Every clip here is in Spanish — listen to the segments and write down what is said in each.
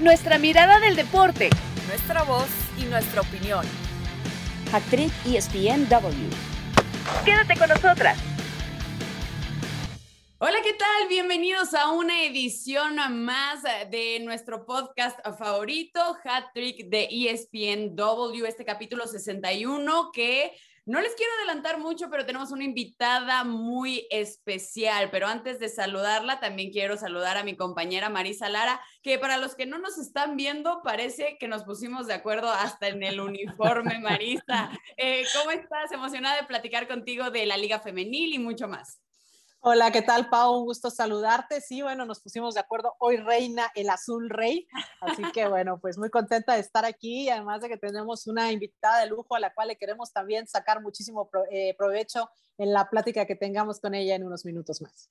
nuestra mirada del deporte, nuestra voz y nuestra opinión. Actriz ESPNW. Quédate con nosotras. Hola, ¿qué tal? Bienvenidos a una edición más de nuestro podcast favorito, Hat Trick de ESPNW, este capítulo 61 que no les quiero adelantar mucho, pero tenemos una invitada muy especial. Pero antes de saludarla, también quiero saludar a mi compañera Marisa Lara, que para los que no nos están viendo, parece que nos pusimos de acuerdo hasta en el uniforme, Marisa. Eh, ¿Cómo estás? Emocionada de platicar contigo de la Liga Femenil y mucho más. Hola, ¿qué tal, Pau? Un gusto saludarte. Sí, bueno, nos pusimos de acuerdo. Hoy reina el azul rey. Así que, bueno, pues muy contenta de estar aquí. Además de que tenemos una invitada de lujo a la cual le queremos también sacar muchísimo eh, provecho en la plática que tengamos con ella en unos minutos más.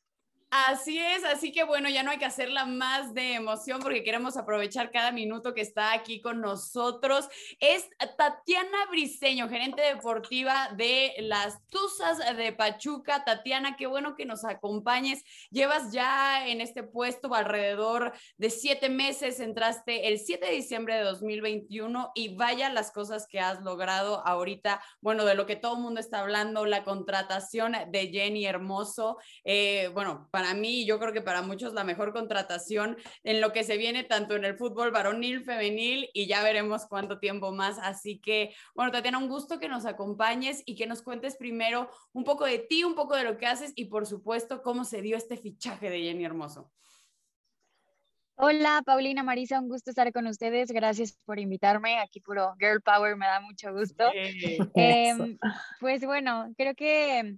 Así es, así que bueno, ya no hay que hacerla más de emoción porque queremos aprovechar cada minuto que está aquí con nosotros. Es Tatiana Briseño, gerente deportiva de las Tuzas de Pachuca. Tatiana, qué bueno que nos acompañes. Llevas ya en este puesto alrededor de siete meses, entraste el 7 de diciembre de 2021 y vaya las cosas que has logrado ahorita. Bueno, de lo que todo el mundo está hablando, la contratación de Jenny Hermoso. Eh, bueno, para mí, yo creo que para muchos la mejor contratación en lo que se viene tanto en el fútbol varonil, femenil y ya veremos cuánto tiempo más. Así que, bueno, Tatiana, un gusto que nos acompañes y que nos cuentes primero un poco de ti, un poco de lo que haces y por supuesto cómo se dio este fichaje de Jenny Hermoso. Hola, Paulina, Marisa, un gusto estar con ustedes. Gracias por invitarme. Aquí puro Girl Power, me da mucho gusto. Em, pues bueno, creo que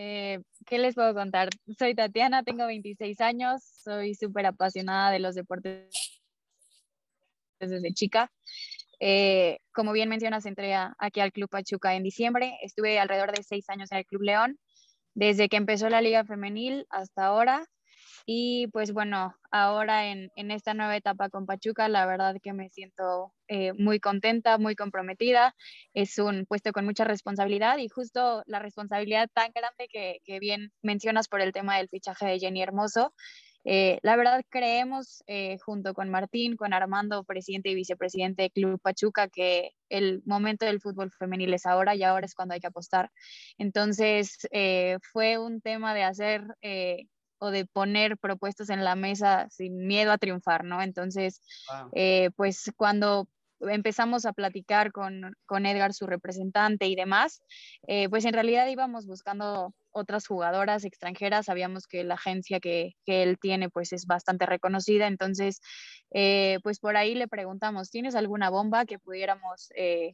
eh, ¿Qué les puedo contar? Soy Tatiana, tengo 26 años, soy súper apasionada de los deportes desde chica. Eh, como bien mencionas, entré aquí al Club Pachuca en diciembre. Estuve alrededor de seis años en el Club León, desde que empezó la Liga Femenil hasta ahora. Y pues bueno, ahora en, en, esta nueva etapa con Pachuca, la verdad que me siento eh, muy contenta, muy comprometida. Es un puesto con mucha responsabilidad y justo la responsabilidad tan grande que, que bien mencionas por el tema del fichaje de Jenny Hermoso. Eh, la verdad creemos eh, junto con Martín, con Armando, presidente y vicepresidente de Club Pachuca, que el momento del fútbol femenil es ahora y ahora es cuando hay que apostar. Entonces fue un tema de hacer o de poner propuestas en la mesa sin miedo a triunfar, ¿no? Entonces, eh, pues cuando empezamos a platicar con, con, Edgar, su representante y demás, eh, pues en realidad íbamos buscando otras jugadoras extranjeras, sabíamos que la agencia que, que él tiene pues es bastante reconocida, entonces eh, pues por ahí le preguntamos, ¿tienes alguna bomba que pudiéramos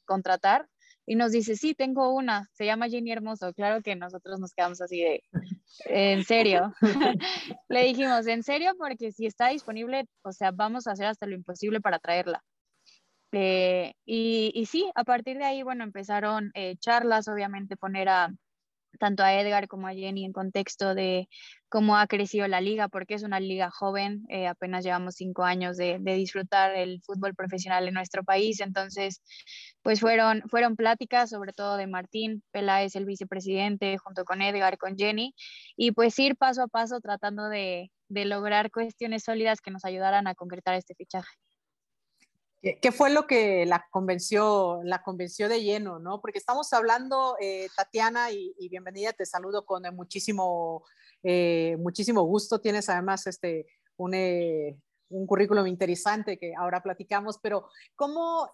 contratar? Y nos dice, sí, tengo una, se llama Jenny Hermoso. Claro que nosotros nos quedamos así de, en serio. Le dijimos, en serio, porque si está disponible, o sea, vamos a hacer hasta lo imposible para traerla. Eh, y, y, sí, a partir de ahí, bueno, empezaron eh, charlas, obviamente poner a, tanto a Edgar como a Jenny en contexto de cómo ha crecido la liga, porque es una liga joven, eh, apenas llevamos cinco años de, disfrutar el fútbol profesional en nuestro país, entonces pues fueron, fueron pláticas sobre todo de Martín Peláez, el vicepresidente, junto con Edgar, con Jenny, y pues ir paso a paso tratando de, de lograr cuestiones sólidas que nos ayudaran a concretar este fichaje. ¿Qué fue lo que la convenció, la convenció de lleno, no? Porque estamos hablando, eh, Tatiana, y, bienvenida, te saludo con muchísimo, eh, muchísimo gusto. Tienes además este, un, eh, un, currículum interesante que ahora platicamos, pero ¿cómo,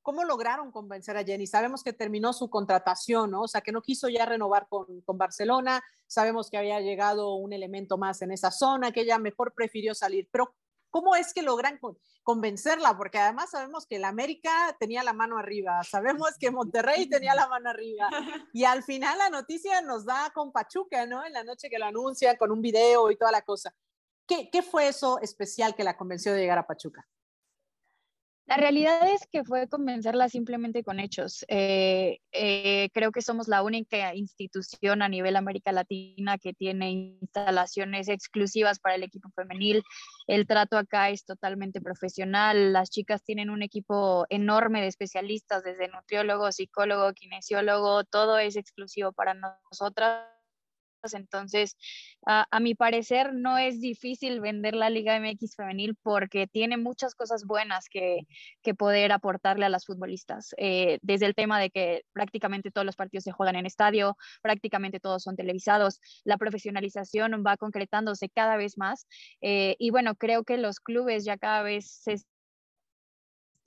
¿cómo lograron convencer a Jenny? Sabemos que terminó su contratación, ¿no? O sea, que no quiso ya renovar con, con Barcelona, sabemos que había llegado un elemento más en esa zona, que ella mejor prefirió salir, pero ¿Cómo es que logran convencerla? Porque además sabemos que el América tenía la mano arriba, sabemos que Monterrey tenía la mano arriba y al final la noticia nos da con Pachuca, ¿no? En la noche que la anuncian con un video y toda la cosa. ¿Qué, qué fue eso especial que la convenció de llegar a Pachuca? La realidad es que fue convencerla simplemente con hechos. Eh, eh, creo que somos la única institución a nivel América Latina que tiene instalaciones exclusivas para el equipo femenil. El trato acá es totalmente profesional. Las chicas tienen un equipo enorme de especialistas, desde nutriólogo, psicólogo, kinesiólogo, todo es exclusivo para nosotras entonces, a, mi parecer, no es difícil vender la Liga MX femenil porque tiene muchas cosas buenas que, poder aportarle a las futbolistas. Eh, desde el tema de que prácticamente todos los partidos se juegan en estadio, prácticamente todos son televisados, la profesionalización va concretándose cada vez más. Eh, y bueno, creo que los clubes ya cada vez se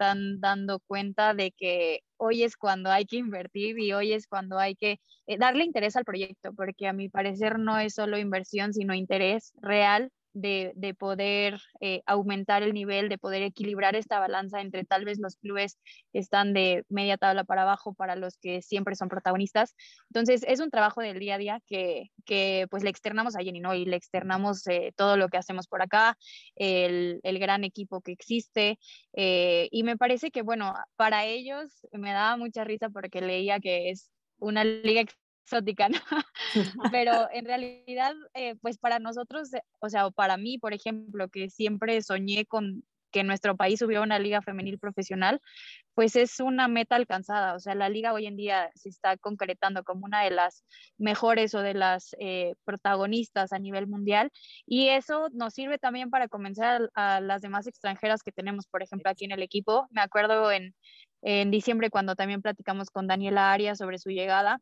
están dando cuenta de que hoy es cuando hay que invertir y hoy es cuando hay que eh, darle interés al proyecto, porque a mi parecer no es solo inversión, sino interés real de, poder eh, aumentar el nivel, de poder equilibrar esta balanza entre tal vez los clubes están de media tabla para abajo para los que siempre son protagonistas. Entonces, es un trabajo del día a día que, pues le externamos a Jenny, ¿no? Y le externamos eh, todo lo que hacemos por acá, el, gran equipo que existe. Eh, y me parece que, bueno, para ellos me daba mucha risa porque leía que es una liga exótica, ¿no? Pero en realidad, eh, pues para nosotros, eh, o sea, para mí, por ejemplo, que siempre soñé con que nuestro país hubiera una liga femenil profesional, pues es una meta alcanzada. O sea, la liga hoy en día se está concretando como una de las mejores o de las eh, protagonistas a nivel mundial y eso nos sirve también para comenzar a, las demás extranjeras que tenemos, por ejemplo, aquí en el equipo. Me acuerdo en, en diciembre cuando también platicamos con Daniela Arias sobre su llegada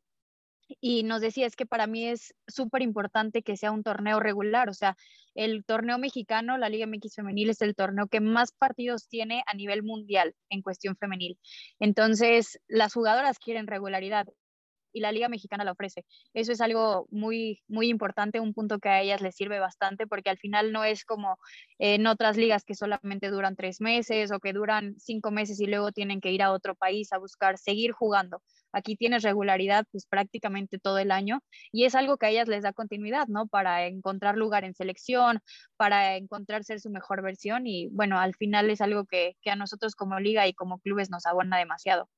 y nos decía, es que para mí es súper importante que sea un torneo regular, o sea, el torneo mexicano, la Liga MX femenil, es el torneo que más partidos tiene a nivel mundial en cuestión femenil. Entonces, las jugadoras quieren regularidad y la Liga Mexicana la ofrece. Eso es algo muy, muy importante, un punto que a ellas les sirve bastante, porque al final no es como en otras ligas que solamente duran tres meses o que duran cinco meses y luego tienen que ir a otro país a buscar seguir jugando. Aquí tienes regularidad pues prácticamente todo el año y es algo que a ellas les da continuidad, ¿no? Para encontrar lugar en selección, para encontrar ser su mejor versión y bueno, al final es algo que, que a nosotros como liga y como clubes nos abona demasiado.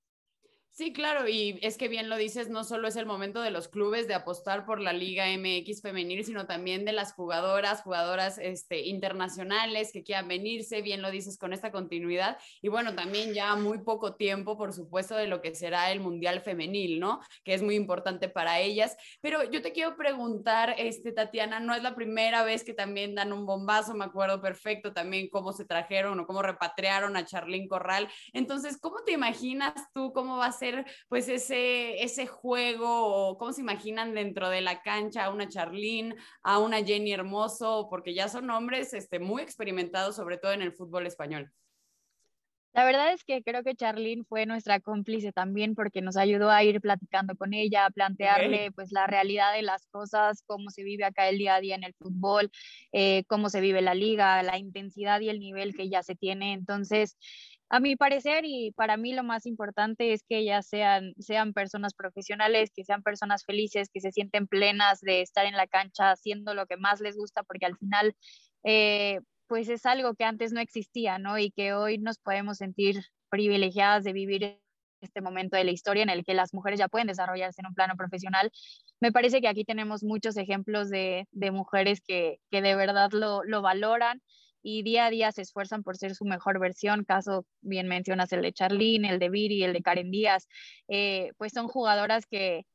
Sí, claro, y es que bien lo dices, no solo es el momento de los clubes de apostar por la Liga MX femenil, sino también de las jugadoras, jugadoras este, internacionales que quieran venirse, bien lo dices, con esta continuidad. Y bueno, también ya muy poco tiempo, por supuesto, de lo que será el Mundial Femenil, ¿no? Que es muy importante para ellas. Pero yo te quiero preguntar, este, Tatiana, no es la primera vez que también dan un bombazo, me acuerdo perfecto también cómo se trajeron o cómo repatriaron a Charlín Corral. Entonces, ¿cómo te imaginas tú cómo va a ser? Pues ese, ese juego o cómo se imaginan dentro de la cancha a una Charlene, a una Jenny Hermoso, porque ya son hombres este, muy experimentados, sobre todo en el fútbol español. La verdad es que creo que Charlene fue nuestra cómplice también porque nos ayudó a ir platicando con ella, a plantearle pues la realidad de las cosas, cómo se vive acá el día a día en el fútbol, eh, cómo se vive la liga, la intensidad y el nivel que ya se tiene. Entonces, a mi parecer y para mí lo más importante es que ellas sean, sean personas profesionales, que sean personas felices, que se sienten plenas de estar en la cancha haciendo lo que más les gusta, porque al final, eh, pues es algo que antes no existía, ¿no? Y que hoy nos podemos sentir privilegiadas de vivir este momento de la historia en el que las mujeres ya pueden desarrollarse en un plano profesional. Me parece que aquí tenemos muchos ejemplos de, mujeres que, que, de verdad lo, lo valoran y día a día se esfuerzan por ser su mejor versión. Caso bien mencionas el de Charlene, el de Viri, el de Karen Díaz, eh, pues son jugadoras que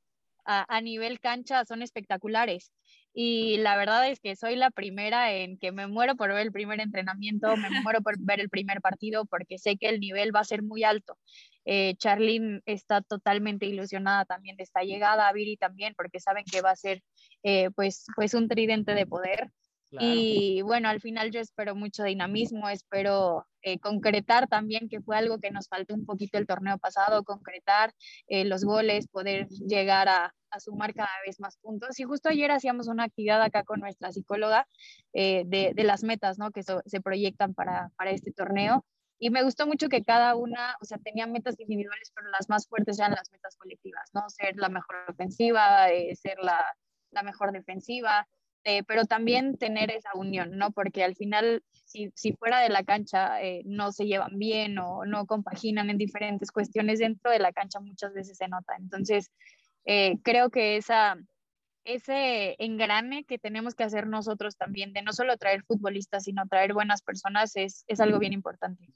a, nivel cancha son espectaculares. Y la verdad es que soy la primera en que me muero por ver el primer entrenamiento, me muero por ver el primer partido porque sé que el nivel va a ser muy alto. Eh, Charlene está totalmente ilusionada también de esta llegada, Viri también, porque saben que va a ser eh, pues, pues un tridente de poder. Y bueno, al final yo espero mucho dinamismo, espero eh, concretar también, que fue algo que nos faltó un poquito el torneo pasado, concretar eh, los goles, poder llegar a, sumar cada vez más puntos. Y justo ayer hacíamos una actividad acá con nuestra psicóloga eh, de, las metas ¿no? que se proyectan para, este torneo. Y me gustó mucho que cada una, o sea, tenía metas individuales, pero las más fuertes eran las metas colectivas, ¿no? Ser la mejor ofensiva, ser la mejor defensiva, eh, pero también tener esa unión, ¿no? Porque al final, si, si fuera de la cancha eh, no se llevan bien o no compaginan en diferentes cuestiones, dentro de la cancha muchas veces se nota. Entonces, eh, creo que esa, ese engrane que tenemos que hacer nosotros también, de no solo traer futbolistas, sino traer buenas personas, es, es algo bien importante.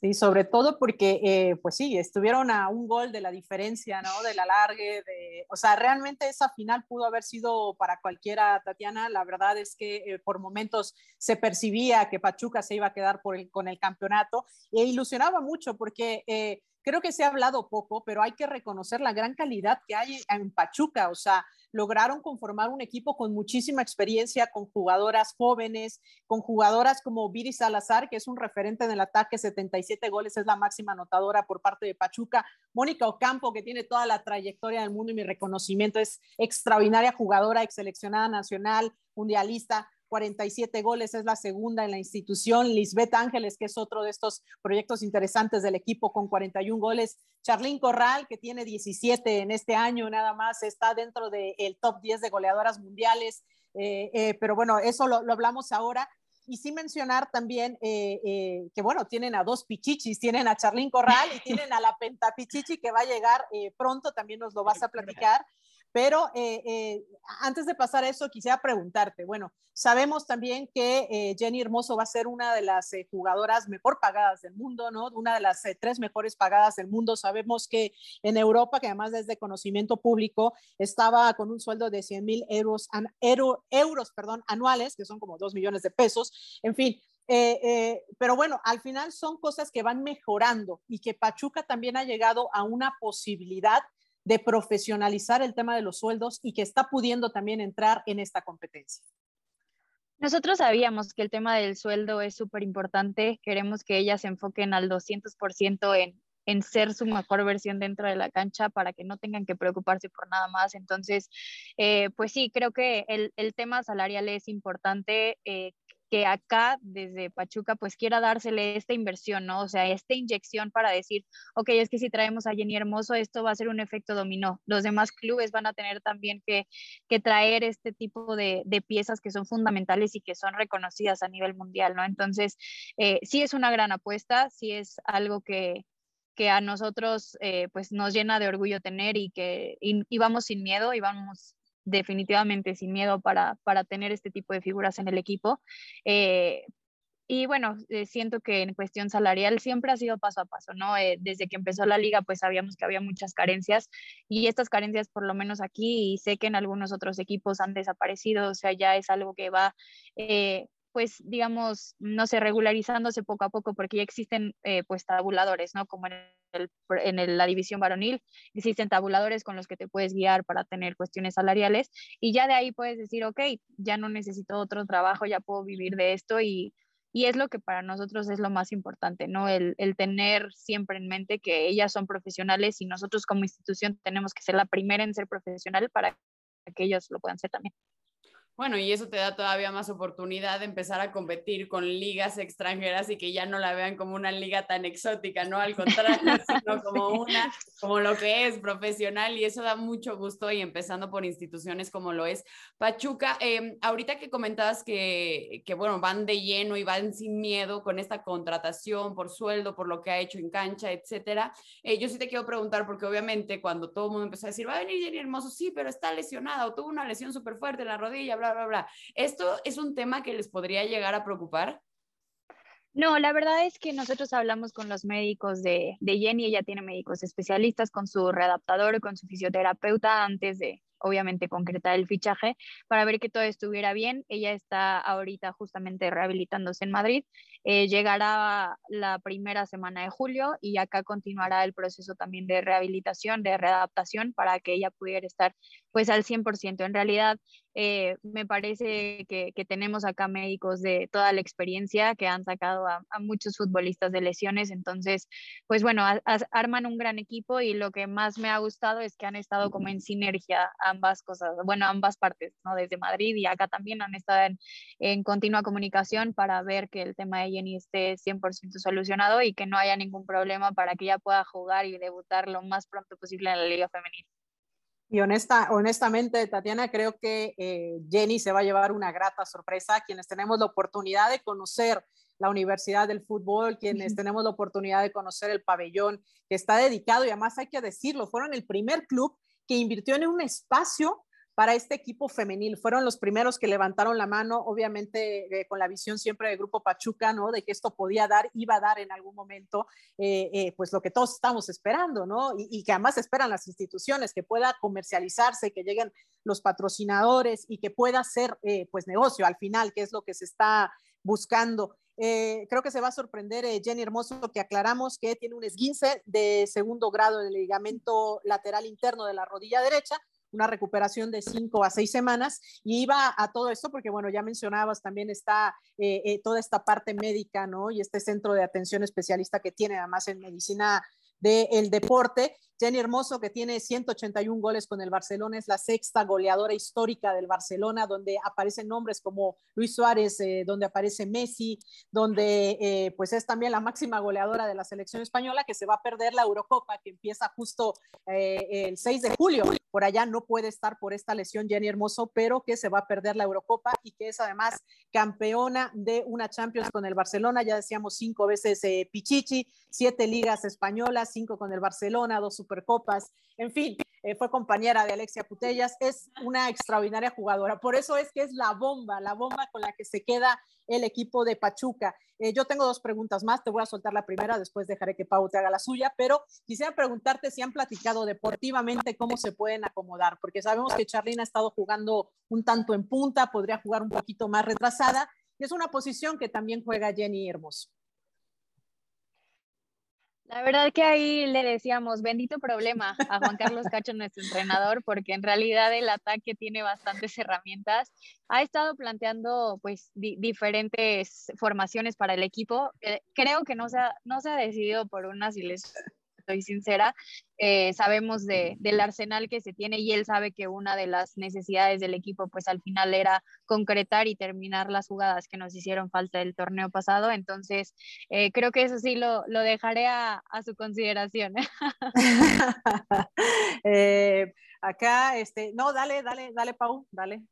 Sí, sobre todo porque, eh, pues sí, estuvieron a un gol de la diferencia, ¿no? De la largue, de, o sea, realmente esa final pudo haber sido para cualquiera, Tatiana. La verdad es que eh, por momentos se percibía que Pachuca se iba a quedar con el campeonato e ilusionaba mucho porque eh, creo que se ha hablado poco, pero hay que reconocer la gran calidad que hay en Pachuca, o sea, lograron conformar un equipo con muchísima experiencia, con jugadoras jóvenes, con jugadoras como Viri Salazar, que es un referente en el ataque, 77 goles, es la máxima anotadora por parte de Pachuca. Mónica Ocampo, que tiene toda la trayectoria del mundo y mi reconocimiento, es extraordinaria jugadora, ex seleccionada nacional, mundialista. 47 goles, es la segunda en la institución. Lisbeth Ángeles, que es otro de estos proyectos interesantes del equipo con 41 goles. Charlín Corral, que tiene 17 en este año nada más, está dentro del top 10 de goleadoras mundiales. Eh, eh, pero bueno, eso lo, hablamos ahora. Y sí mencionar también eh, que, bueno, tienen a dos pichichis, tienen a Charlín Corral y tienen a la Pentapichichi que va a llegar pronto, también nos lo vas a platicar. Pero eh, eh, antes de pasar a eso, quisiera preguntarte, bueno, sabemos también que eh, Jenny Hermoso va a ser una de las jugadoras mejor pagadas del mundo, ¿no? Una de las tres mejores pagadas del mundo. Sabemos que en Europa, que además es de conocimiento público, estaba con un sueldo de 100 mil euros, euros perdón, anuales, que son como 2 millones de pesos. En fin, pero bueno, al final son cosas que van mejorando y que Pachuca también ha llegado a una posibilidad de profesionalizar el tema de los sueldos y que está pudiendo también entrar en esta competencia. Nosotros sabíamos que el tema del sueldo es súper importante. Queremos que ellas se enfoquen al 200% en, en ser su mejor versión dentro de la cancha para que no tengan que preocuparse por nada más. Entonces, eh, pues sí, creo que el, el tema salarial es importante. Eh, que acá desde Pachuca pues quiera dársele esta inversión, ¿no? O sea, esta inyección para decir, ok, es que si traemos a Jenny Hermoso, esto va a ser un efecto dominó. Los demás clubes van a tener también que, que traer este tipo de, de, piezas que son fundamentales y que son reconocidas a nivel mundial, ¿no? Entonces, eh, sí es una gran apuesta, sí es algo que, que a nosotros eh, pues nos llena de orgullo tener y que y vamos sin miedo y vamos definitivamente sin miedo para, para tener este tipo de figuras en el equipo. Eh, y bueno, eh, siento que en cuestión salarial siempre ha sido paso a paso, ¿no? Eh, desde que empezó la liga, pues sabíamos que había muchas carencias y estas carencias, por lo menos aquí, y sé que en algunos otros equipos han desaparecido, o sea, ya es algo que va pues digamos, no sé, regularizándose poco a poco, porque ya existen eh, pues tabuladores, ¿no? Como en, el, en la división varonil, existen tabuladores con los que te puedes guiar para tener cuestiones salariales y ya de ahí puedes decir, ok, ya no necesito otro trabajo, ya puedo vivir de esto y, y es lo que para nosotros es lo más importante, ¿no? El, el tener siempre en mente que ellas son profesionales y nosotros como institución tenemos que ser la primera en ser profesional para que ellos lo puedan ser también. Bueno, y eso te da todavía más oportunidad de empezar a competir con ligas extranjeras y que ya no la vean como una liga tan exótica, ¿no? Al contrario, sino como una, como lo que es profesional y eso da mucho gusto y empezando por instituciones como lo es Pachuca. Em, ahorita que comentabas que, que, bueno, van de lleno y van sin miedo con esta contratación por sueldo, por lo que ha hecho en cancha, etcétera. Eh, yo sí te quiero preguntar porque obviamente cuando todo el mundo empezó a decir, va a venir Jenny Hermoso, sí, pero está lesionada o tuvo una lesión súper fuerte en la rodilla, bla, bla, bla. ¿Esto es un tema que les podría llegar a preocupar? No, la verdad es que nosotros hablamos con los médicos de, de Jenny, ella tiene médicos especialistas con su readaptador, con su fisioterapeuta antes de, obviamente concretar el fichaje para ver que todo estuviera bien. Ella está ahorita justamente rehabilitándose en Madrid. Eh, llegará la primera semana de julio y acá continuará el proceso también de rehabilitación, de readaptación para que ella pudiera estar pues al 100%. En realidad, eh, me parece que, tenemos acá médicos de toda la experiencia que han sacado a, muchos futbolistas de lesiones. Entonces, pues bueno, arman un gran equipo y lo que más me ha gustado es que han estado como en sinergia ambas cosas, bueno, ambas partes, ¿no? Desde Madrid y acá también han estado en, en continua comunicación para ver que el tema de Jenny esté 100% solucionado y que no haya ningún problema para que ella pueda jugar y debutar lo más pronto posible en la Liga Femenina. Y honesta, honestamente, Tatiana, creo que eh, Jenny se va a llevar una grata sorpresa. Quienes tenemos la oportunidad de conocer la Universidad del Fútbol, quienes tenemos la oportunidad de conocer el pabellón que está dedicado, y además hay que decirlo, fueron el primer club que invirtió en un espacio para este equipo femenil. Fueron los primeros que levantaron la mano, obviamente eh, con la visión siempre del grupo Pachuca, ¿no? De que esto podía dar, iba a dar en algún momento, eh, eh, pues lo que todos estamos esperando, ¿no? Y, que además esperan las instituciones, que pueda comercializarse, que lleguen los patrocinadores y que pueda ser, pues, negocio al final, que es lo que se está buscando. Creo que se va a sorprender Jenny Hermoso que aclaramos que tiene un esguince de segundo grado del ligamento lateral interno de la rodilla derecha, una recuperación de cinco a seis semanas y iba a todo esto porque, bueno, ya mencionabas, también está eh, toda esta parte médica, ¿no? Y este centro de atención especialista que tiene además en medicina del deporte Jenny Hermoso, que tiene 181 goles con el Barcelona, es la sexta goleadora histórica del Barcelona, donde aparecen nombres como Luis Suárez, eh, donde aparece Messi, donde eh, pues es también la máxima goleadora de la selección española, que se va a perder la Eurocopa, que empieza justo eh, el 6 de julio. Por allá no puede estar por esta lesión Jenny Hermoso, pero que se va a perder la Eurocopa y que es además campeona de una Champions con el Barcelona, ya decíamos cinco veces Pichichi, siete ligas españolas, cinco con el Barcelona, dos Supercopas, en fin, eh, fue compañera de Alexia Putellas, es una extraordinaria jugadora, por eso es que es la bomba, la bomba con la que se queda el equipo de Pachuca. Eh, yo tengo dos preguntas más, te voy a soltar la primera, después dejaré que Pau te haga la suya, pero quisiera preguntarte si han platicado deportivamente cómo se pueden acomodar, porque sabemos que Charlina ha estado jugando un tanto en punta, podría jugar un poquito más retrasada, y es una posición que también juega Jenny Hermoso. La verdad que ahí le decíamos, bendito problema a Juan Carlos Cacho, nuestro entrenador, porque en realidad el ataque tiene bastantes herramientas. Ha estado planteando pues diferentes formaciones para el equipo. Eh, creo que no se, ha, no se ha decidido por una, si les soy sincera, eh, sabemos de, del arsenal que se tiene y él sabe que una de las necesidades del equipo pues al final era concretar y terminar las jugadas que nos hicieron falta el torneo pasado, entonces eh, creo que eso sí lo, lo dejaré a, a, su consideración. eh, acá, este, no, dale, dale, dale, Pau, dale.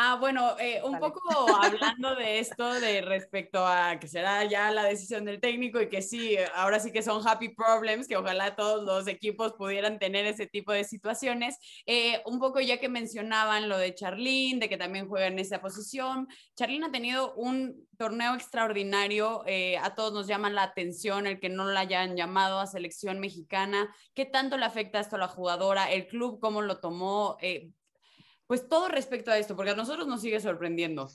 Ah, bueno, eh, un poco hablando de esto, de respecto a que será ya la decisión del técnico y que sí, ahora sí que son happy problems, que ojalá todos los equipos pudieran tener ese tipo de situaciones. Eh, un poco ya que mencionaban lo de Charlín, de que también juega en esa posición. Charlín ha tenido un torneo extraordinario, eh, a todos nos llaman la atención el que no la hayan llamado a selección mexicana. ¿Qué tanto le afecta esto a la jugadora? ¿El club cómo lo tomó? Pues todo respecto a esto, porque a nosotros nos sigue sorprendiendo.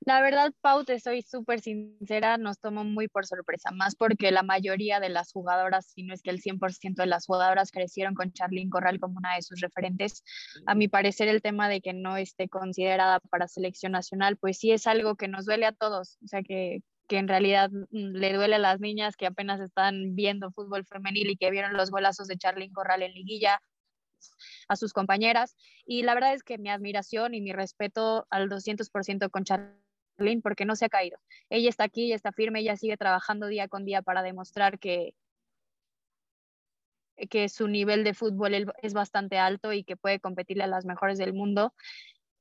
La verdad, Pau, te soy súper sincera, nos tomó muy por sorpresa, más porque la mayoría de las jugadoras, si no es que el 100% de las jugadoras crecieron con Charlene Corral como una de sus referentes. A mi parecer, el tema de que no esté considerada para selección nacional, pues sí es algo que nos duele a todos, o sea, que, que en realidad mm, le duele a las niñas que apenas están viendo fútbol femenil y que vieron los golazos de Charlene Corral en liguilla, a sus compañeras. Y la verdad es que mi admiración y mi respeto al 200% con Charlene porque no se ha caído. Ella está aquí, ella está firme, ella sigue trabajando día con día para demostrar que, que su nivel de fútbol es bastante alto y que puede competirle a las mejores del mundo.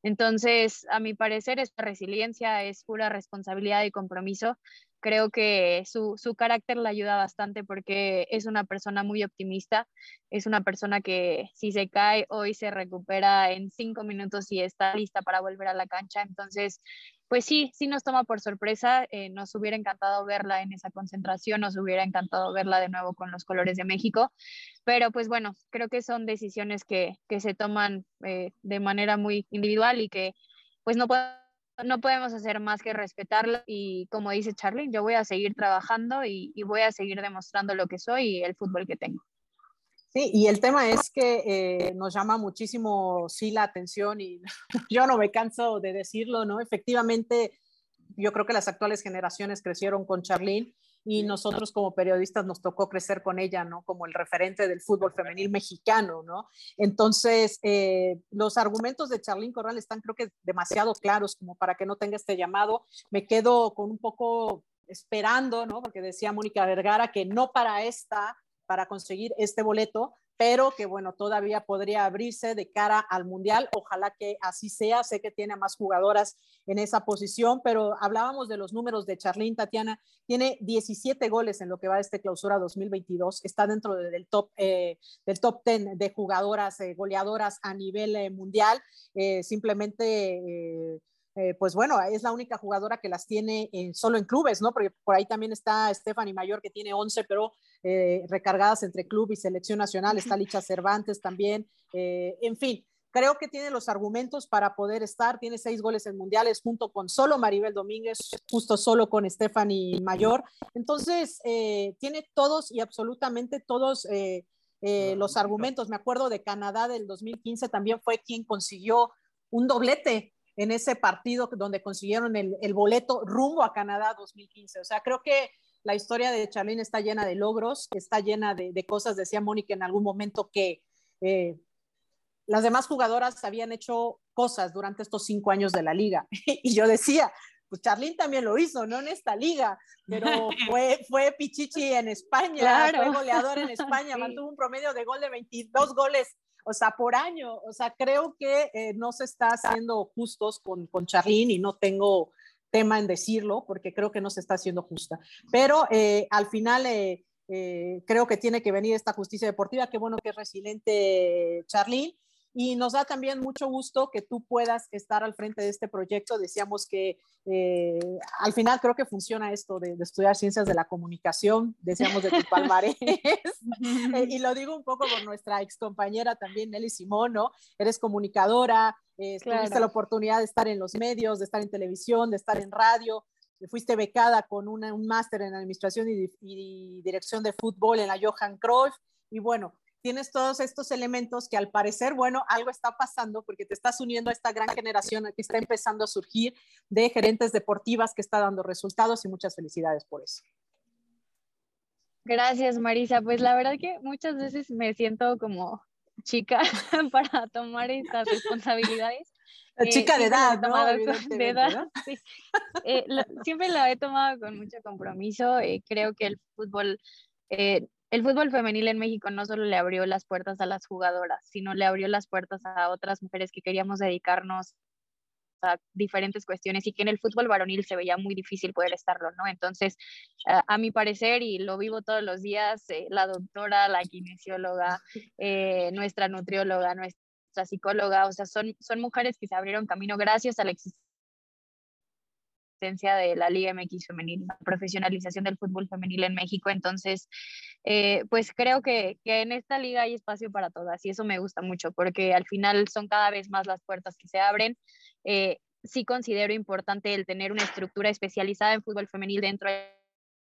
Entonces, a mi parecer, esta resiliencia es pura responsabilidad y compromiso creo que su, su carácter le ayuda bastante porque es una persona muy optimista, es una persona que si se cae hoy se recupera en cinco minutos y está lista para volver a la cancha. Entonces, pues sí, sí nos toma por sorpresa. Eh, nos hubiera encantado verla en esa concentración, nos hubiera encantado verla de nuevo con los colores de México, pero pues bueno, creo que son decisiones que, que se toman eh, de manera muy individual y que pues no podemos no podemos hacer más que respetarlo y como dice Charlie, yo voy a seguir trabajando y, voy a seguir demostrando lo que soy y el fútbol que tengo. Sí, y el tema es que eh, nos llama muchísimo, sí, la atención y yo no me canso de decirlo, ¿no? Efectivamente, yo creo que las actuales generaciones crecieron con Charlene y nosotros como periodistas nos tocó crecer con ella, ¿no? Como el referente del fútbol femenil mexicano, ¿no? Entonces, eh, los argumentos de Charlín Corral están creo que demasiado claros como para que no tenga este llamado. Me quedo con un poco esperando, ¿no? Porque decía Mónica Vergara que no para esta, para conseguir este boleto, pero que bueno, todavía podría abrirse de cara al Mundial. Ojalá que así sea. Sé que tiene más jugadoras en esa posición, pero hablábamos de los números de Charlene Tatiana. Tiene 17 goles en lo que va de este clausura 2022. Está dentro del top, eh, del top 10 de jugadoras eh, goleadoras a nivel eh, mundial. simplemente eh, pues bueno, es la única jugadora que las tiene solo en clubes, ¿no? Porque por ahí también está Stephanie Mayor, que tiene 11, pero eh, recargadas entre club y selección nacional. Está Licha Cervantes también. Eh, en fin, creo que tiene los argumentos para poder estar. Tiene seis goles en mundiales junto con solo Maribel Domínguez, justo solo con Stephanie Mayor. Entonces, tiene todos y absolutamente todos. los argumentos, me acuerdo de Canadá del 2015, también fue quien consiguió un doblete en ese partido donde consiguieron el, boleto rumbo a Canadá 2015. O sea, creo que la historia de Charlene está llena de logros, está llena de, cosas, decía Mónica en algún momento que eh, las demás jugadoras habían hecho cosas durante estos cinco años de la liga. y yo decía, pues Charlene también lo hizo, no en esta liga, pero fue, fue Pichichi en España, fue goleador en España, mantuvo un promedio de gol de 22 goles o sea, por año. O sea, creo que eh, no se está haciendo justos con, con Charlene y no tengo tema en decirlo porque creo que no se está haciendo justa. Pero eh, al final eh, creo que tiene que venir esta justicia deportiva. Qué bueno que es resiliente Charlene y nos da también mucho gusto que tú puedas estar al frente de este proyecto. Decíamos que eh, al final creo que funciona esto de, estudiar ciencias de la comunicación, decíamos de tu palmarés, eh, y lo digo un poco por nuestra ex compañera también, Nelly Simón, ¿no? Eres comunicadora, eh, tuviste la oportunidad de estar en los medios, de estar en televisión, de estar en radio, fuiste becada con un máster en administración y, y, dirección de fútbol en la Johan Cruyff, y bueno, tienes todos estos elementos que al parecer, bueno, algo está pasando porque te estás uniendo a esta gran generación que está empezando a surgir de gerentes deportivas que está dando resultados y muchas felicidades por eso. Gracias, Marisa. Pues la verdad que muchas veces me siento como chica para tomar estas responsabilidades. Eh, chica de edad, ¿no? De edad, sí. eh, siempre la he tomado con mucho compromiso. Eh, creo que el fútbol eh, el fútbol femenil en México no solo le abrió las puertas a las jugadoras, sino le abrió las puertas a otras mujeres que queríamos dedicarnos a diferentes cuestiones y que en el fútbol varonil se veía muy difícil poder estarlo, ¿no? Entonces, a, mi parecer, y lo vivo todos los días, eh, la doctora, la kinesióloga, eh, nuestra nutrióloga, nuestra psicóloga, o sea, son, son mujeres que se abrieron camino gracias a la existencia de la Liga MX femenil, la profesionalización del fútbol femenil en México. Entonces, eh, pues creo que, que, en esta liga hay espacio para todas y eso me gusta mucho porque al final son cada vez más las puertas que se abren. Eh, sí considero importante el tener una estructura especializada en fútbol femenil dentro de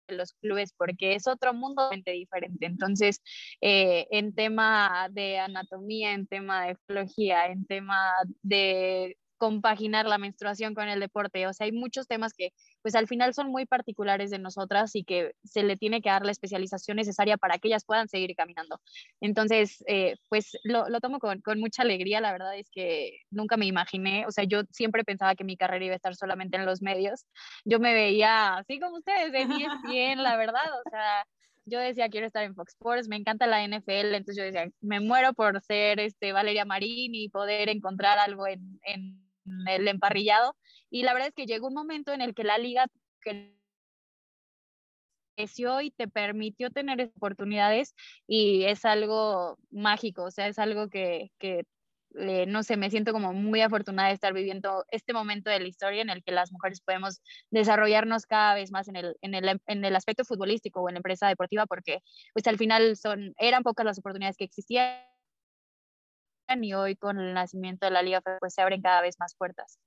los clubes porque es otro mundo diferente. Entonces, eh, en tema de anatomía, en tema de biología, en tema de compaginar la menstruación con el deporte. O sea, hay muchos temas que pues al final son muy particulares de nosotras y que se le tiene que dar la especialización necesaria para que ellas puedan seguir caminando. Entonces, eh, pues lo, lo tomo con, con, mucha alegría. La verdad es que nunca me imaginé, o sea, yo siempre pensaba que mi carrera iba a estar solamente en los medios. Yo me veía así como ustedes, de 10 bien, la verdad, o sea, yo decía, quiero estar en Fox Sports, me encanta la NFL, entonces yo decía, me muero por ser este, Valeria Marín y poder encontrar algo en, en el emparrillado. Y la verdad es que llegó un momento en el que la liga creció y te permitió tener oportunidades y es algo mágico, o sea, es algo que, que eh, no sé, me siento como muy afortunada de estar viviendo este momento de la historia en el que las mujeres podemos desarrollarnos cada vez más en el, en el, en el aspecto futbolístico o en la empresa deportiva, porque pues al final son, eran pocas las oportunidades que existían y hoy con el nacimiento de la Liga pues se abren cada vez más puertas.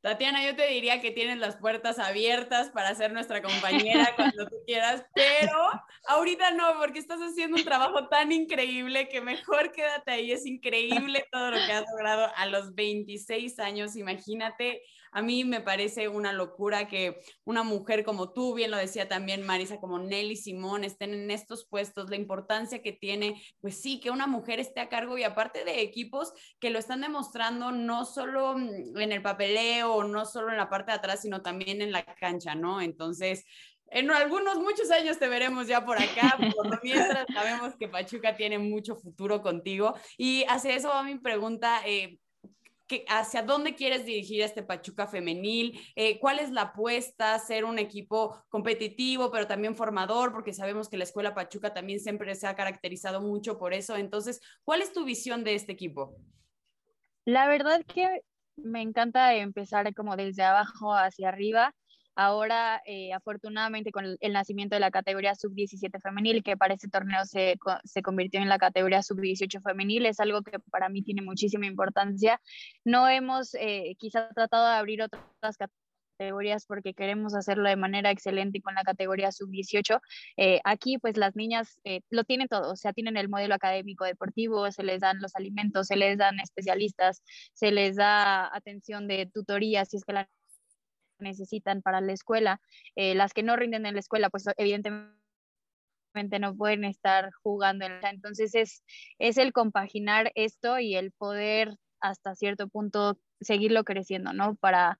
Tatiana, yo te diría que tienes las puertas abiertas para ser nuestra compañera cuando tú quieras, pero ahorita no, porque estás haciendo un trabajo tan increíble que mejor quédate ahí. Es increíble todo lo que has logrado a los 26 años. Imagínate a mí me parece una locura que una mujer como tú, bien lo decía también Marisa, como Nelly Simón, estén en estos puestos, la importancia que tiene, pues sí, que una mujer esté a cargo y aparte de equipos que lo están demostrando no solo mm, en el papeleo, no solo en la parte de atrás, sino también en la cancha, ¿no? Entonces, En algunos, muchos años te veremos ya por acá, por lo mientras sabemos que Pachuca tiene mucho futuro contigo. Y hacia eso va mi pregunta, eh, ¿hacia dónde quieres dirigir este Pachuca femenil? Eh, ¿Cuál es la apuesta? Ser un equipo competitivo, pero también formador, porque sabemos que la Escuela Pachuca también siempre se ha caracterizado mucho por eso. Entonces, ¿cuál es tu visión de este equipo? La verdad que me encanta empezar como desde abajo hacia arriba. Ahora, eh, afortunadamente, con el, nacimiento de la categoría sub-17 femenil, que para este torneo se, se convirtió en la categoría sub-18 femenil, es algo que para mí tiene muchísima importancia. No hemos eh, quizá tratado de abrir otras categorías porque queremos hacerlo de manera excelente con la categoría sub-18. Eh, aquí pues las niñas lo tienen todo, o sea, tienen el modelo académico deportivo, se les dan los alimentos, se les dan especialistas, se les da atención de tutoría si es que la necesitan para la escuela. Eh, las que no rinden en la escuela, pues evidentemente no pueden estar jugando en la... Entonces es, es el compaginar esto y el poder hasta cierto punto seguirlo creciendo, ¿no? Para,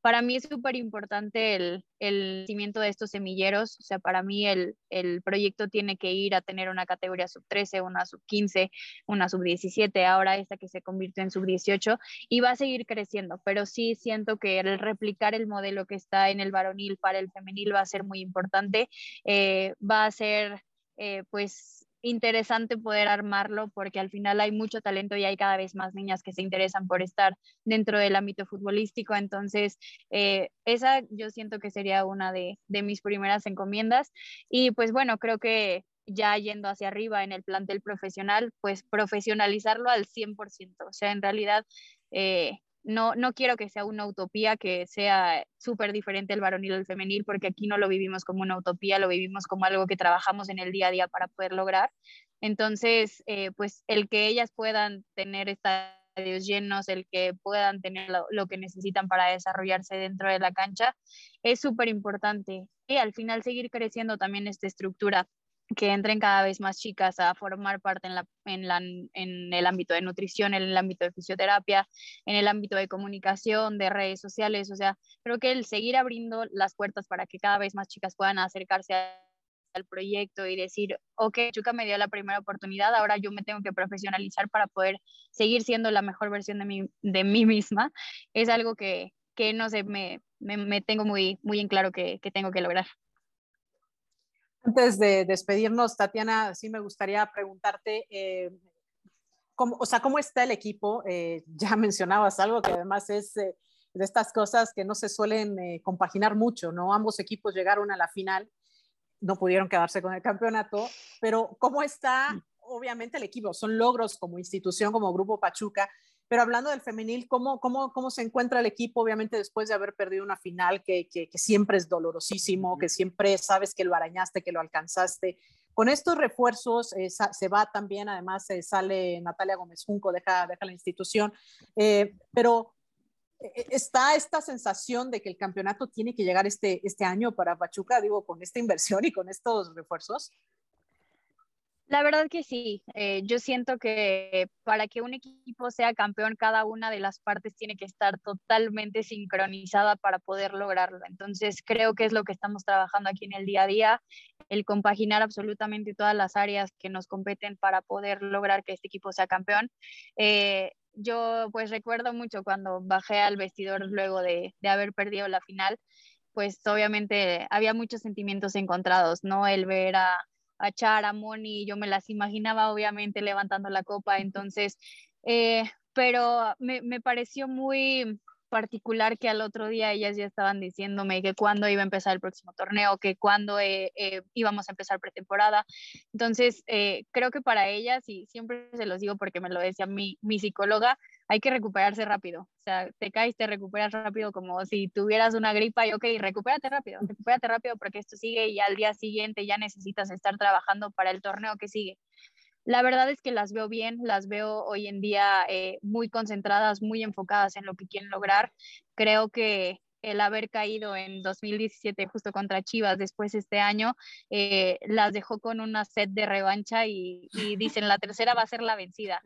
para mí es súper importante el, el cimiento de estos semilleros. O sea, para mí el, el, proyecto tiene que ir a tener una categoría sub 13, una sub 15, una sub 17, ahora esta que se convirtió en sub 18 y va a seguir creciendo. Pero sí siento que el replicar el modelo que está en el varonil para el femenil va a ser muy importante. Eh, va a ser, eh, pues, interesante poder armarlo porque al final hay mucho talento y hay cada vez más niñas que se interesan por estar dentro del ámbito futbolístico. Entonces, eh, esa yo siento que sería una de, de, mis primeras encomiendas. Y pues bueno, creo que ya yendo hacia arriba en el plantel profesional, pues profesionalizarlo al 100%. O sea, en realidad... Eh, no, no quiero que sea una utopía, que sea súper diferente el varonil del femenil, porque aquí no lo vivimos como una utopía, lo vivimos como algo que trabajamos en el día a día para poder lograr. Entonces, eh, pues el que ellas puedan tener estadios llenos, el que puedan tener lo, lo que necesitan para desarrollarse dentro de la cancha, es súper importante. Y al final seguir creciendo también esta estructura que entren cada vez más chicas a formar parte en, la, en, la, en, el ámbito de nutrición, en el ámbito de fisioterapia, en el ámbito de comunicación, de redes sociales. O sea, creo que el seguir abriendo las puertas para que cada vez más chicas puedan acercarse al proyecto y decir, ok, Chuca me dio la primera oportunidad, ahora yo me tengo que profesionalizar para poder seguir siendo la mejor versión de mí, de mí misma, es algo que, que no sé, me, me, me, tengo muy, muy en claro que, que tengo que lograr. Antes de despedirnos, Tatiana, sí me gustaría preguntarte, eh, cómo, o sea, ¿cómo está el equipo? Eh, ya mencionabas algo que además es eh, de estas cosas que no se suelen compaginar mucho, ¿no? Ambos equipos llegaron a la final, no pudieron quedarse con el campeonato, pero ¿cómo está? Obviamente el equipo, son logros como institución, como Grupo Pachuca, pero hablando del femenil, ¿cómo, cómo, cómo se encuentra el equipo, obviamente, después de haber perdido una final que, que, que siempre es dolorosísimo, que siempre sabes que lo arañaste, que lo alcanzaste? Con estos refuerzos eh, se va también, además eh, sale Natalia Gómez Junco, deja, deja la institución, eh, pero eh, está esta sensación de que el campeonato tiene que llegar este, este año para Pachuca, digo, con esta inversión y con estos refuerzos. La verdad que sí, eh, yo siento que para que un equipo sea campeón, cada una de las partes tiene que estar totalmente sincronizada para poder lograrlo. Entonces, creo que es lo que estamos trabajando aquí en el día a día, el compaginar absolutamente todas las áreas que nos competen para poder lograr que este equipo sea campeón. Eh, yo pues recuerdo mucho cuando bajé al vestidor luego de, de haber perdido la final, pues obviamente había muchos sentimientos encontrados, ¿no? El ver a a Char, a Moni, yo me las imaginaba obviamente levantando la copa, entonces, eh, pero me, me, pareció muy particular que al otro día ellas ya estaban diciéndome que cuándo iba a empezar el próximo torneo, que cuándo eh, eh, íbamos a empezar pretemporada. Entonces, creo que para ellas, y siempre se los digo porque me lo decía mi, mi psicóloga, hay que recuperarse rápido. O sea, te caes, te recuperas rápido como si tuvieras una gripa y, ok, recupérate rápido, recupérate rápido porque esto sigue y al día siguiente ya necesitas estar trabajando para el torneo que sigue. La verdad es que las veo bien, las veo hoy en día eh, muy concentradas, muy enfocadas en lo que quieren lograr. Creo que, el haber caído en 2017 justo contra Chivas, después este año, eh, las dejó con una sed de revancha y, dicen la tercera va a ser la vencida.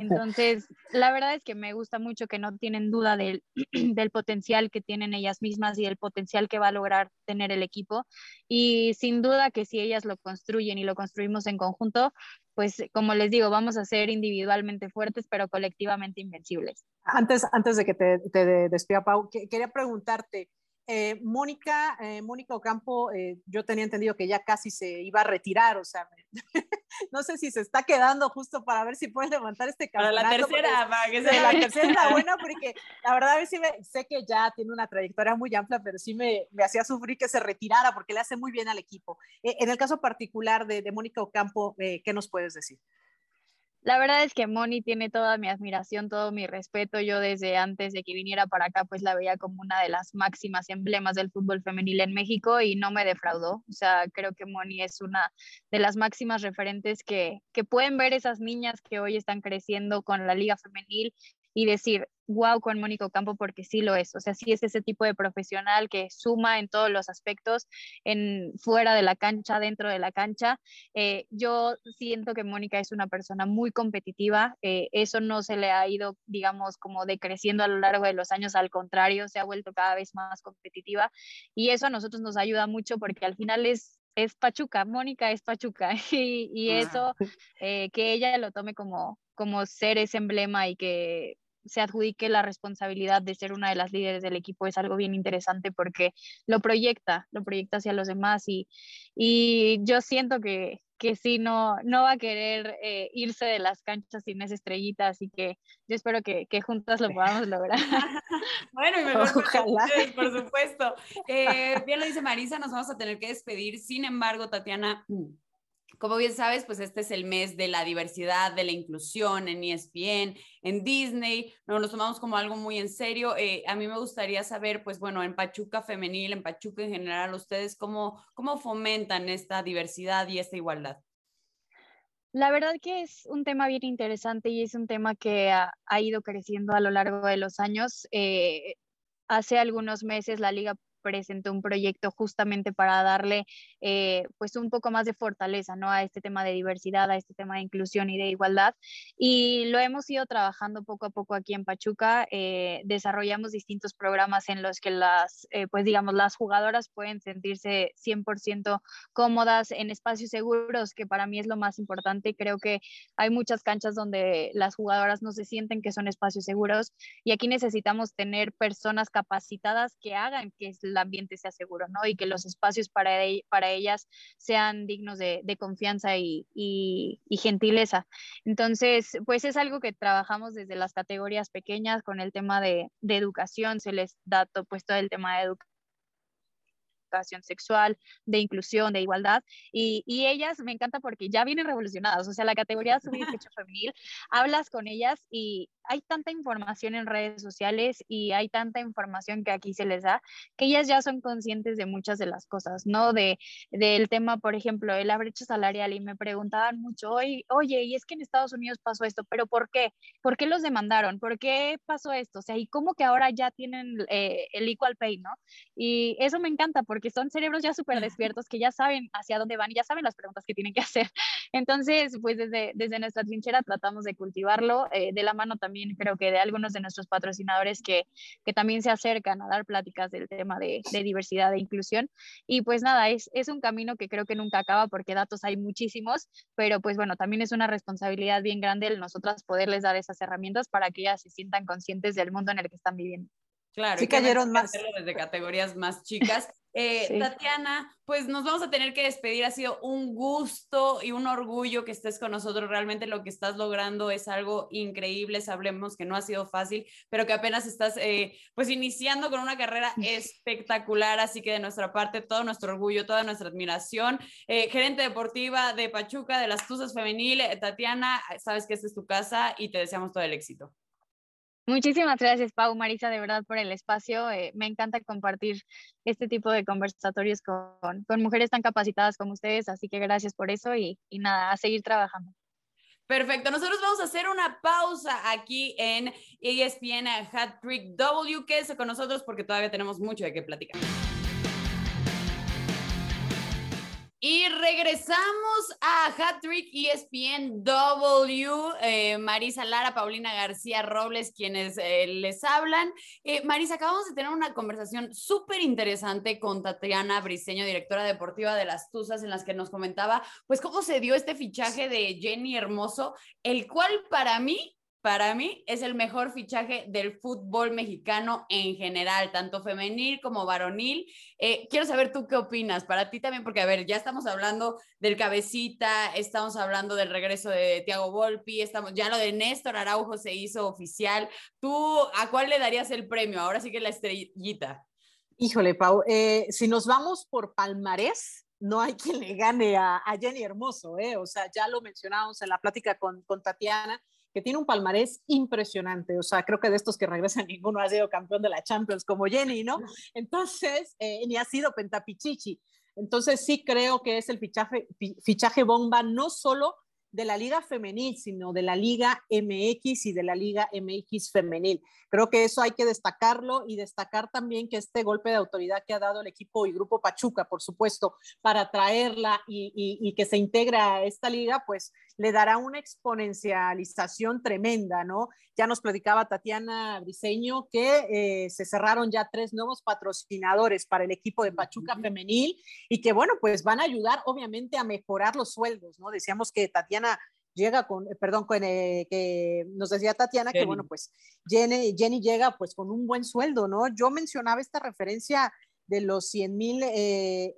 Entonces, la verdad es que me gusta mucho que no tienen duda del, del potencial que tienen ellas mismas y el potencial que va a lograr tener el equipo. Y sin duda que si ellas lo construyen y lo construimos en conjunto, pues como les digo, vamos a ser individualmente fuertes, pero colectivamente invencibles. Antes, antes de que te, te despida, Pau, quería preguntarte, eh, Mónica, eh, Mónica Ocampo, eh, yo tenía entendido que ya casi se iba a retirar, o sea, no sé si se está quedando justo para ver si puede levantar este campeonato. Para la tercera, para que sea la tercera buena, porque la verdad a ver si sé que ya tiene una trayectoria muy amplia, pero sí me, me hacía sufrir que se retirara porque le hace muy bien al equipo. en el caso particular de, de Mónica Ocampo, ¿qué nos puedes decir? La verdad es que Moni tiene toda mi admiración, todo mi respeto. Yo desde antes de que viniera para acá, pues la veía como una de las máximas emblemas del fútbol femenil en México y no me defraudó. O sea, creo que Moni es una de las máximas referentes que, que pueden ver esas niñas que hoy están creciendo con la liga femenil y decir, wow con Mónico Campo porque sí lo es, o sea, sí es ese tipo de profesional que suma en todos los aspectos, en fuera de la cancha, dentro de la cancha. Eh, yo siento que Mónica es una persona muy competitiva, eh, eso no se le ha ido, digamos, como decreciendo a lo largo de los años, al contrario, se ha vuelto cada vez más competitiva y eso a nosotros nos ayuda mucho porque al final es es Pachuca, Mónica es Pachuca, y, ah. eso, eh, que ella lo tome como, como ser ese emblema y que se adjudique la responsabilidad de ser una de las líderes del equipo es algo bien interesante porque lo proyecta, lo proyecta hacia los demás y, y yo siento que, que sí, no, no va a querer eh, irse de las canchas sin esa estrellita, así que yo espero que, que juntas lo podamos lograr. bueno, y mejor Ojalá. por supuesto. Eh, bien lo dice Marisa, nos vamos a tener que despedir. Sin embargo, Tatiana, como bien sabes, pues este es el mes de la diversidad, de la inclusión en ESPN, en Disney, no, nos tomamos como algo muy en serio. Eh, a mí me gustaría saber, pues bueno, en Pachuca femenil, en Pachuca en general, ustedes cómo, cómo fomentan esta diversidad y esta igualdad. La verdad que es un tema bien interesante y es un tema que ha, ido creciendo a lo largo de los años. Eh, hace algunos meses la Liga presentó un proyecto justamente para darle eh, pues un poco más de fortaleza ¿no? a este tema de diversidad, a este tema de inclusión y de igualdad. Y lo hemos ido trabajando poco a poco aquí en Pachuca. Eh, desarrollamos distintos programas en los que las, eh, pues digamos, las jugadoras pueden sentirse 100% cómodas en espacios seguros, que para mí es lo más importante. Creo que hay muchas canchas donde las jugadoras no se sienten que son espacios seguros y aquí necesitamos tener personas capacitadas que hagan que ambiente sea seguro, ¿no? Y que los espacios para, para ellas sean dignos de, confianza y, gentileza. Entonces, pues es algo que trabajamos desde las categorías pequeñas con el tema de, educación, se les da pues todo el tema de educación educación sexual, de inclusión, de igualdad. Y, y, ellas me encanta porque ya vienen revolucionadas. O sea, la categoría sub-18 femenil, hablas con ellas y, hay tanta información en redes sociales y hay tanta información que aquí se les da que ellas ya son conscientes de muchas de las cosas, ¿no? De, del tema, por ejemplo, de la brecha salarial y me preguntaban mucho, oye, oye, y es que en Estados Unidos pasó esto, pero ¿por qué? ¿Por qué los demandaron? ¿Por qué pasó esto? O sea, ¿y cómo que ahora ya tienen eh, el equal pay, ¿no? Y eso me encanta porque son cerebros ya súper despiertos que ya saben hacia dónde van y ya saben las preguntas que tienen que hacer. Entonces, pues desde, desde nuestra trinchera tratamos de cultivarlo eh, de la mano también creo que de algunos de nuestros patrocinadores que, que también se acercan a dar pláticas del tema de, de diversidad e inclusión. Y pues nada, es, es un camino que creo que nunca acaba porque datos hay muchísimos, pero pues bueno, también es una responsabilidad bien grande el nosotras poderles dar esas herramientas para que ellas se sientan conscientes del mundo en el que están viviendo. Claro, sí cayeron más. Desde categorías más chicas. Eh, Tatiana, pues nos vamos a tener que despedir. Ha sido un gusto y un orgullo que estés con nosotros. Realmente lo que estás logrando es algo increíble. Sabremos que no ha sido fácil, pero que apenas estás eh, pues iniciando con una carrera espectacular. Así que de nuestra parte, todo nuestro orgullo, toda nuestra admiración. Eh, gerente deportiva de Pachuca, de las Tuzas Femenil, Tatiana, sabes que esta es tu casa y te deseamos todo el éxito. Muchísimas gracias, Pau, Marisa, de verdad por el espacio. Eh, me encanta compartir este tipo de conversatorios con, con, mujeres tan capacitadas como ustedes, así que gracias por eso y, y nada, a seguir trabajando. Perfecto, nosotros vamos a hacer una pausa aquí en ESPN Hat Trick W. Con nosotros porque todavía tenemos mucho de qué platicar. Y regresamos a Hat Trick ESPN W. Eh, Marisa Lara, Paulina García Robles, quienes eh, les hablan. Eh, Marisa, acabamos de tener una conversación súper interesante con Tatiana Briseño, directora deportiva de las Tuzas, en las que nos comentaba, pues, cómo se dio este fichaje de Jenny Hermoso, el cual para mí para mí es el mejor fichaje del fútbol mexicano en general, tanto femenil como varonil. Eh, quiero saber tú qué opinas, para ti también, porque a ver, ya estamos hablando del cabecita, estamos hablando del regreso de Tiago Volpi, estamos, ya lo de Néstor Araujo se hizo oficial. ¿Tú a cuál le darías el premio? Ahora sí que la estrellita. Híjole, Pau, eh, si nos vamos por palmarés, no hay quien le gane a, Jenny Hermoso, ¿eh? o sea, ya lo mencionábamos en la plática con, con Tatiana que tiene un palmarés impresionante. O sea, creo que de estos que regresan ninguno ha sido campeón de la Champions como Jenny, ¿no? Entonces, eh, ni ha sido pentapichichi. Entonces, sí creo que es el fichaje, fichaje bomba, no solo de la Liga Femenil, sino de la Liga MX y de la Liga MX Femenil. Creo que eso hay que destacarlo y destacar también que este golpe de autoridad que ha dado el equipo y Grupo Pachuca, por supuesto, para traerla y, y que se integra a esta liga, pues le dará una exponencialización tremenda, ¿no? Ya nos platicaba Tatiana Briseño que eh, se cerraron ya tres nuevos patrocinadores para el equipo de Pachuca Femenil y que, bueno, pues van a ayudar obviamente a mejorar los sueldos, ¿no? Decíamos que Tatiana llega con, eh, perdón, con, eh, que nos decía Tatiana que, bueno, pues Jenny, Jenny, llega pues con un buen sueldo, ¿no? Yo mencionaba esta referencia de los 100 mil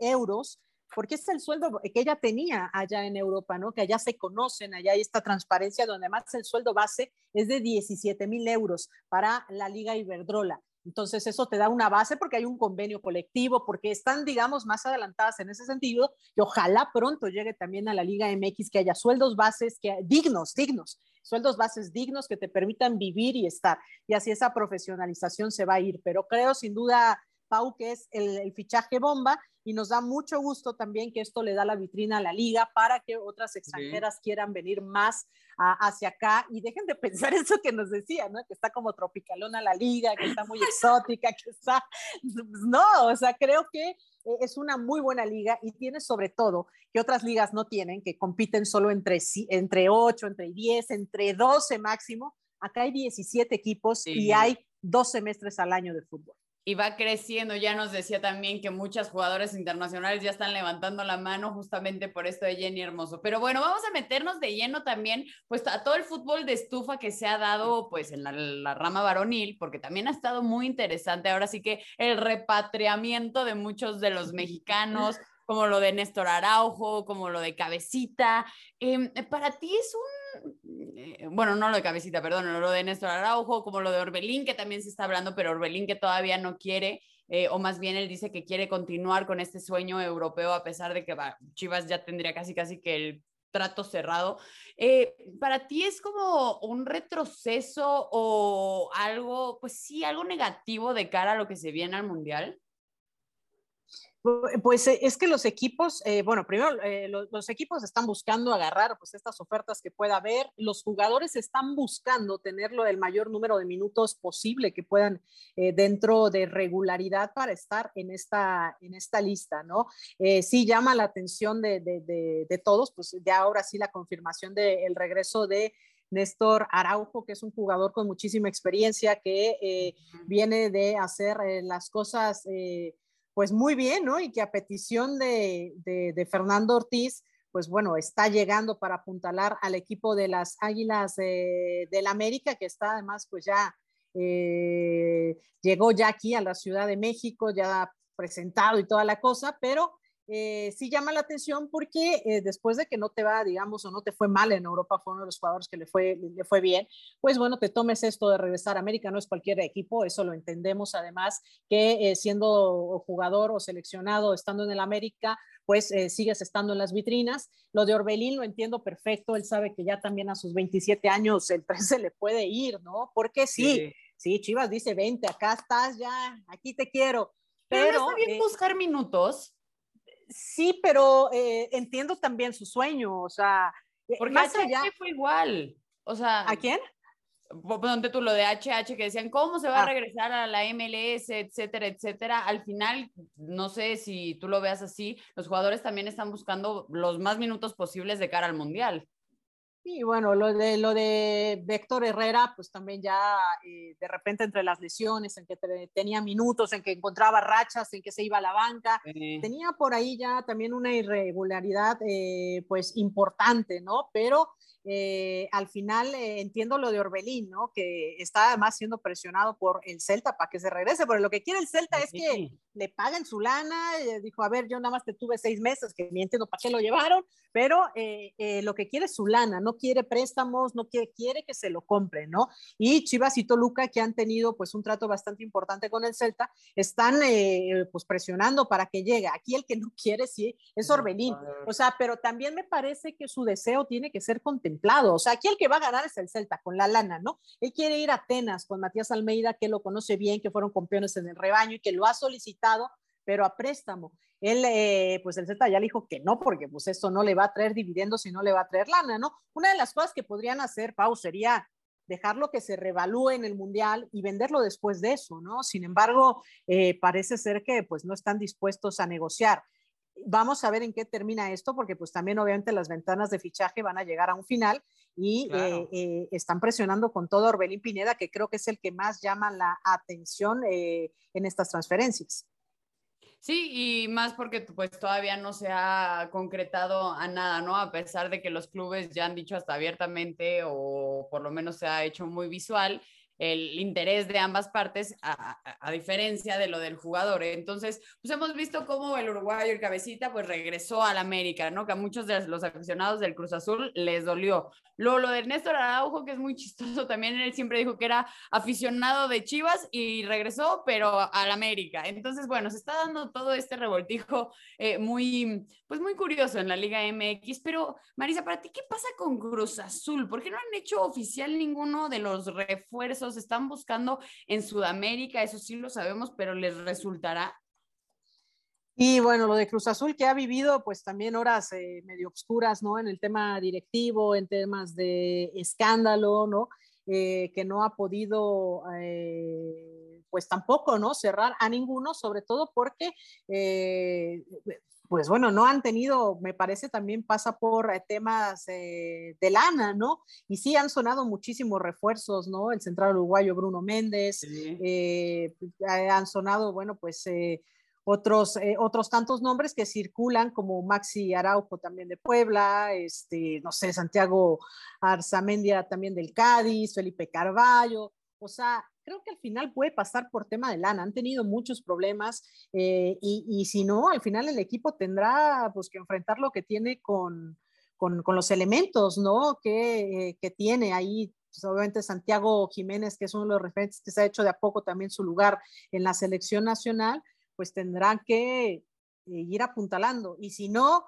euros porque es el sueldo que ella tenía allá en Europa, ¿no? Que allá se conocen, allá hay esta transparencia donde más el sueldo base es de 17 mil euros para la Liga Iberdrola. Entonces eso te da una base porque hay un convenio colectivo, porque están, digamos, más adelantadas en ese sentido y ojalá pronto llegue también a la Liga MX que haya sueldos bases que dignos, dignos, sueldos bases dignos que te permitan vivir y estar. Y así esa profesionalización se va a ir. Pero creo sin duda Pau, que es el, fichaje bomba, y nos da mucho gusto también que esto le da la vitrina a la liga para que otras extranjeras quieran venir más hacia acá y dejen de pensar eso que nos decía, ¿no? Que está como tropicalona la liga, que está muy exótica, que está... No, o sea, creo que es una muy buena liga y tiene sobre todo que otras ligas no tienen, que compiten solo entre, entre 8, entre 10, entre 12 máximo. Acá hay 17 equipos y hay dos semestres al año de fútbol y va creciendo. Ya nos decía también que muchas jugadoras internacionales ya están levantando la mano justamente por esto de Jenny Hermoso. Pero bueno, vamos a meternos de lleno también pues a todo el fútbol de estufa que se ha dado pues en la, rama varonil, porque también ha estado muy interesante. Ahora sí que el repatriamiento de muchos de los mexicanos, como lo de Néstor Araujo, como lo de Cabecita. Em, para ti es un eh, bueno, no lo de cabecita, perdón, lo de Néstor Araujo, como lo de Orbelín, que también se está hablando, pero Orbelín que todavía no quiere, eh, o más bien él dice que quiere continuar con este sueño europeo, a pesar de que Chivas ya tendría casi casi que el trato cerrado. Eh, ¿Para ti es como un retroceso o algo, pues sí, algo negativo de cara a lo que se viene al Mundial? Pues eh, es que los equipos, eh, bueno, primero eh, los, equipos están buscando agarrar pues estas ofertas que pueda haber, los jugadores están buscando tenerlo el mayor número de minutos posible que puedan dentro de regularidad para estar en esta, en esta lista, ¿no? sí llama la atención de, de, de, todos, pues ya ahora sí la confirmación del regreso de Néstor Araujo, que es un jugador con muchísima experiencia, que viene de hacer las cosas pues muy bien, ¿no? Y que a petición de, de, Fernando Ortiz, pues bueno, está llegando para apuntalar al equipo de las Águilas eh, del América, que está además, pues ya eh, llegó ya aquí a la Ciudad de México, ya presentado y toda la cosa, pero eh, sí llama la atención porque eh, después de que no te va, digamos, o no te fue mal en Europa, fue uno de los jugadores que le fue, le fue bien, pues bueno, te tomes esto de regresar a América, no es cualquier equipo, eso lo entendemos además, que eh, siendo jugador o seleccionado, estando en el América, pues sigues estando en las vitrinas. Lo de Orbelín lo entiendo perfecto, él sabe que ya también a sus 27 años el 13 le puede ir, ¿no? Porque sí, sí, Chivas dice, vente, acá estás ya, aquí te quiero. Pero, pero no está bien buscar minutos sí, pero eh, entiendo también su sueño, o sea, Porque más allá fue igual. O sea, ¿a quién? Ponte tú lo de HH que decían cómo se va a ah. regresar a la MLS, etcétera, etcétera. Al final, no sé si tú lo veas así, los jugadores también están buscando los más minutos posibles de cara al mundial. Y bueno, lo de, lo de Héctor Herrera, pues también ya eh, de repente entre las lesiones, en que tenía minutos, en que encontraba rachas, en que se iba a la banca, tenía por ahí ya también una irregularidad eh, pues importante, ¿no? Pero eh, al final eh, entiendo lo de Orbelín, ¿no? Que está además siendo presionado por el Celta para que se regrese, pero lo que quiere el Celta es que le paguen su lana. Eh, dijo, a ver, yo nada más te tuve seis meses, que ni entiendo para qué lo llevaron, pero lo que quiere es su lana, no quiere préstamos, no quiere, quiere que se lo compre, ¿no? Y Chivas y Toluca, que han tenido pues un trato bastante importante con el Celta, están pues presionando para que llegue. Aquí el que no quiere sí es Orbelín, o sea, pero también me parece que su deseo tiene que ser contemplado o sea, aquí el que va a ganar es el Celta, con la lana, ¿no? Él quiere ir a Atenas con Matías Almeida, que lo conoce bien, que fueron campeones en el rebaño y que lo ha solicitado, pero a préstamo. Él, eh, pues el Celta ya le dijo que no, porque pues esto no le va a traer dividendos y no le va a traer lana, ¿no? Una de las cosas que podrían hacer, Pau, sería dejarlo que se revalúe en el mundial y venderlo después de eso, ¿no? Sin embargo, eh, parece ser que pues no están dispuestos a negociar. Vamos a ver en qué termina esto, porque pues también obviamente las ventanas de fichaje van a llegar a un final y eh, eh, están presionando con todo Orbelín Pineda, que creo que es el que más llama la atención eh, en estas transferencias. Sí, y más porque pues todavía no se ha concretado a nada, ¿no? A pesar de que los clubes ya han dicho hasta abiertamente o por lo menos se ha hecho muy visual el interés de ambas partes, a, diferencia de lo del jugador. Entonces, pues hemos visto cómo el uruguayo, el cabecita, pues regresó al América, ¿no? Que a muchos de los aficionados del Cruz Azul les dolió. Luego, lo de Néstor Araujo, que es muy chistoso, también él siempre dijo que era aficionado de Chivas y regresó, pero al América. Entonces, bueno, se está dando todo este revoltijo eh, muy, pues muy curioso en la Liga MX. Pero, Marisa, para ti, ¿qué pasa con Cruz Azul? ¿Por qué no han hecho oficial ninguno de los refuerzos? Están buscando en Sudamérica, eso sí lo sabemos, pero les resultará. Y bueno, lo de Cruz Azul que ha vivido pues también horas eh, medio obscuras, ¿no? En el tema directivo, en temas de escándalo, ¿no? Eh, que no ha podido eh, pues tampoco, ¿no? Cerrar a ninguno, sobre todo porque pues bueno, no han tenido, me parece también pasa por eh, temas eh, de lana, ¿no? Y sí han sonado muchísimos refuerzos, ¿no? El central uruguayo Bruno Méndez, eh, han sonado, bueno, pues otros, otros tantos nombres que circulan, como Maxi Araujo también de Puebla, este, no sé, Santiago Arzamendia también del Cádiz, Felipe Carballo, o sea, creo que al final puede pasar por tema de lana. Han tenido muchos problemas eh, y, si no, al final el equipo tendrá pues, que enfrentar lo que tiene con, con, los elementos, ¿no? Que, que tiene ahí. Pues, obviamente Santiago Jiménez, que es uno de los referentes que se ha hecho de a poco también su lugar en la selección nacional, pues tendrán que eh, ir apuntalando. Y si no,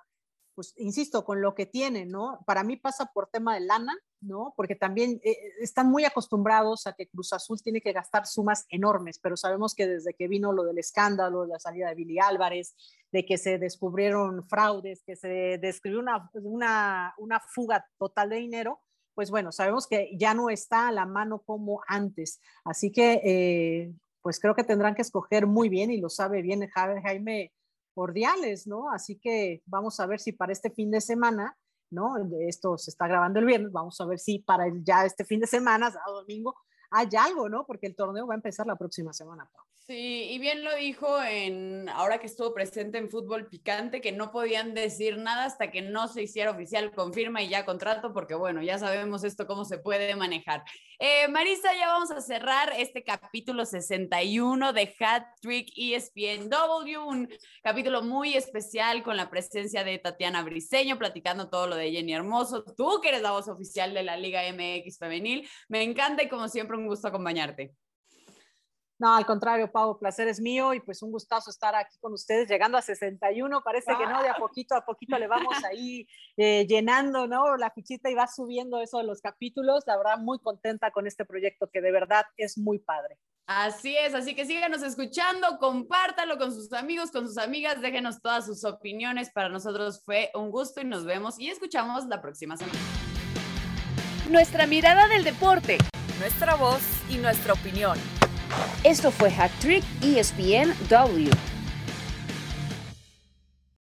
pues insisto, con lo que tienen, ¿no? Para mí pasa por tema de lana, ¿no? Porque también eh, están muy acostumbrados a que Cruz Azul tiene que gastar sumas enormes, pero sabemos que desde que vino lo del escándalo, la salida de Billy Álvarez, de que se descubrieron fraudes, que se describió una, una, una fuga total de dinero, pues bueno, sabemos que ya no está a la mano como antes. Así que, eh, pues creo que tendrán que escoger muy bien y lo sabe bien Jaime Ordiales, ¿no? Así que vamos a ver si para este fin de semana ¿no? Esto se está grabando el viernes, vamos a ver si para ya este fin de semana, sábado, domingo, hay algo, ¿no? Porque el torneo va a empezar la próxima semana. Sí, y bien lo dijo en ahora que estuvo presente en fútbol picante, que no podían decir nada hasta que no se hiciera oficial, confirma y ya contrato, porque bueno, ya sabemos esto cómo se puede manejar. Eh, Marisa, ya vamos a cerrar este capítulo 61 de Hat Trick ESPNW, un capítulo muy especial con la presencia de Tatiana Briseño, platicando todo lo de Jenny Hermoso. Tú que eres la voz oficial de la Liga MX Femenil, me encanta y como siempre un un gusto acompañarte. No, al contrario, Pau, placer es mío y pues un gustazo estar aquí con ustedes, llegando a 61, parece que no, de a poquito a poquito le vamos ahí eh, llenando, ¿no? La fichita y va subiendo eso de los capítulos, la verdad muy contenta con este proyecto que de verdad es muy padre. Así es, así que síganos escuchando, compártalo con sus amigos, con sus amigas, déjenos todas sus opiniones, para nosotros fue un gusto y nos vemos y escuchamos la próxima semana. Nuestra mirada del deporte nuestra voz y nuestra opinión. Esto fue Hat Trick ESPNW.